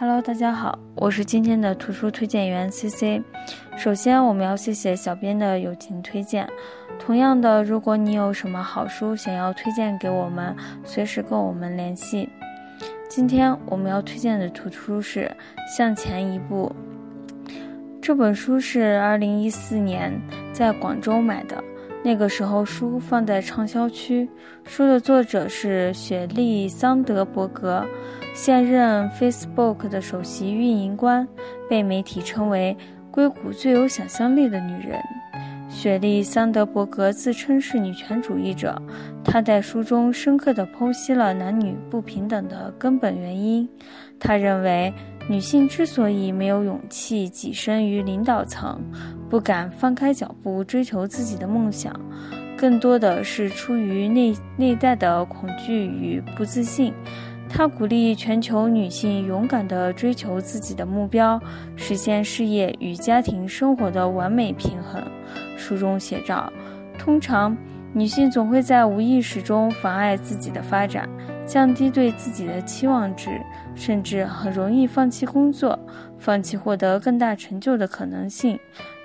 Hello，大家好，我是今天的图书推荐员 CC。首先，我们要谢谢小编的友情推荐。同样的，如果你有什么好书想要推荐给我们，随时跟我们联系。今天我们要推荐的图书是《向前一步》。这本书是2014年在广州买的，那个时候书放在畅销区。书的作者是雪莉·桑德伯格。现任 Facebook 的首席运营官，被媒体称为硅谷最有想象力的女人。雪莉·桑德伯格自称是女权主义者，她在书中深刻地剖析了男女不平等的根本原因。她认为，女性之所以没有勇气跻身于领导层，不敢放开脚步追求自己的梦想，更多的是出于内内在的恐惧与不自信。他鼓励全球女性勇敢地追求自己的目标，实现事业与家庭生活的完美平衡。书中写道：“通常，女性总会在无意识中妨碍自己的发展，降低对自己的期望值，甚至很容易放弃工作，放弃获得更大成就的可能性。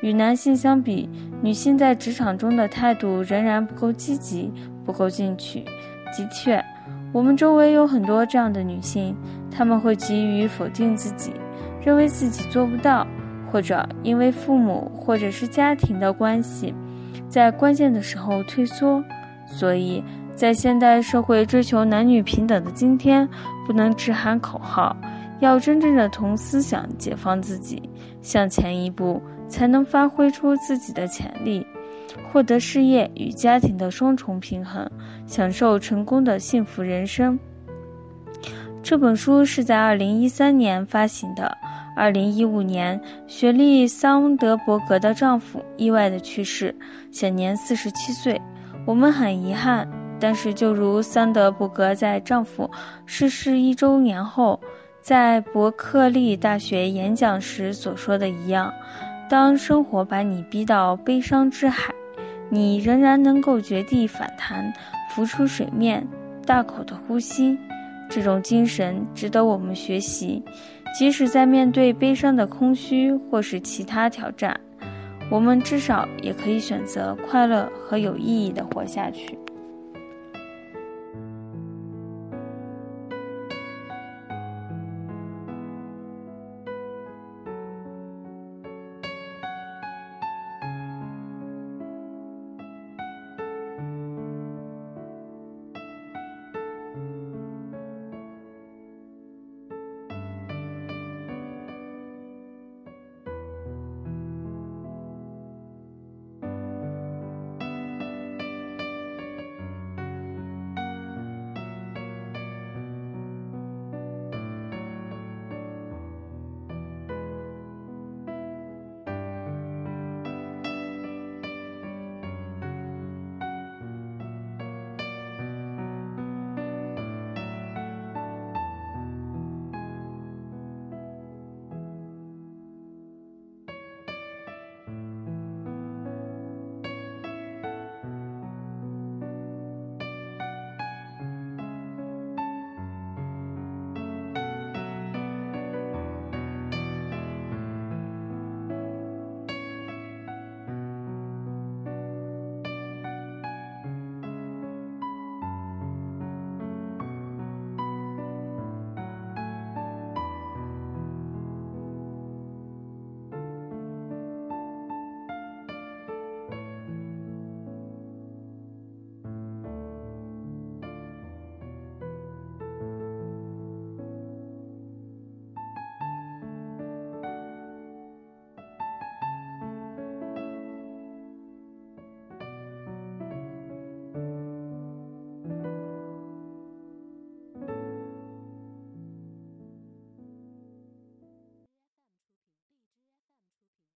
与男性相比，女性在职场中的态度仍然不够积极，不够进取。的确。”我们周围有很多这样的女性，她们会急于否定自己，认为自己做不到，或者因为父母或者是家庭的关系，在关键的时候退缩。所以在现代社会追求男女平等的今天，不能只喊口号，要真正的从思想解放自己，向前一步，才能发挥出自己的潜力。获得事业与家庭的双重平衡，享受成功的幸福人生。这本书是在二零一三年发行的。二零一五年，雪莉·桑德伯格的丈夫意外的去世，享年四十七岁。我们很遗憾，但是就如桑德伯格在丈夫逝世一周年后在伯克利大学演讲时所说的一样。当生活把你逼到悲伤之海，你仍然能够绝地反弹，浮出水面，大口的呼吸。这种精神值得我们学习。即使在面对悲伤的空虚或是其他挑战，我们至少也可以选择快乐和有意义的活下去。